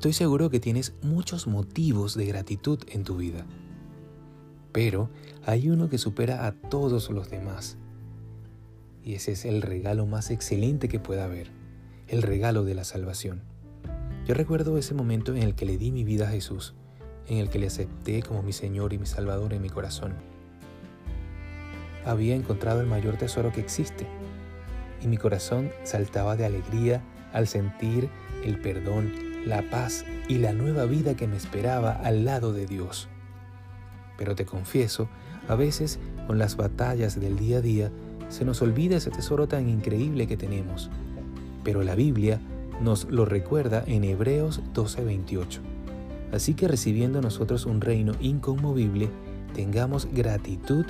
Estoy seguro que tienes muchos motivos de gratitud en tu vida. Pero hay uno que supera a todos los demás. Y ese es el regalo más excelente que pueda haber, el regalo de la salvación. Yo recuerdo ese momento en el que le di mi vida a Jesús, en el que le acepté como mi Señor y mi Salvador en mi corazón. Había encontrado el mayor tesoro que existe, y mi corazón saltaba de alegría al sentir el perdón, la paz y la nueva vida que me esperaba al lado de Dios. Pero te confieso, a veces con las batallas del día a día se nos olvida ese tesoro tan increíble que tenemos. Pero la Biblia nos lo recuerda en Hebreos 12:28. Así que recibiendo nosotros un reino inconmovible, tengamos gratitud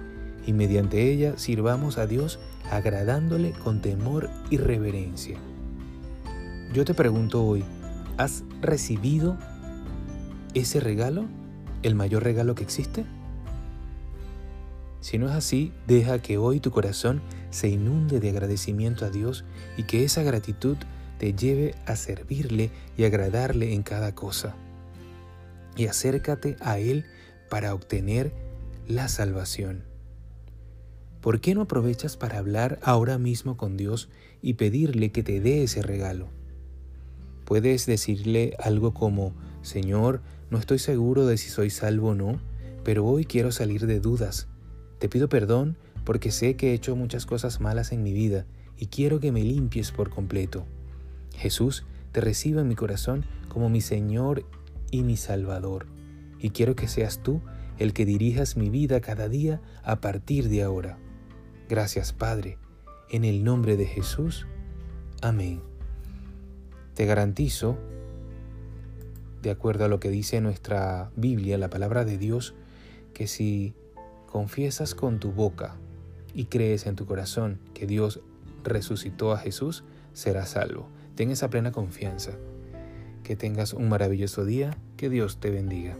y mediante ella sirvamos a Dios agradándole con temor y reverencia. Yo te pregunto hoy, ¿has recibido ese regalo? ¿El mayor regalo que existe? Si no es así, deja que hoy tu corazón se inunde de agradecimiento a Dios y que esa gratitud te lleve a servirle y agradarle en cada cosa. Y acércate a Él para obtener la salvación. ¿Por qué no aprovechas para hablar ahora mismo con Dios y pedirle que te dé ese regalo? Puedes decirle algo como, Señor, no estoy seguro de si soy salvo o no, pero hoy quiero salir de dudas. Te pido perdón porque sé que he hecho muchas cosas malas en mi vida y quiero que me limpies por completo. Jesús, te recibo en mi corazón como mi Señor y mi Salvador, y quiero que seas tú el que dirijas mi vida cada día a partir de ahora. Gracias, Padre, en el nombre de Jesús. Amén. Te garantizo, de acuerdo a lo que dice nuestra Biblia, la palabra de Dios, que si confiesas con tu boca y crees en tu corazón que Dios resucitó a Jesús, serás salvo. Ten esa plena confianza. Que tengas un maravilloso día, que Dios te bendiga.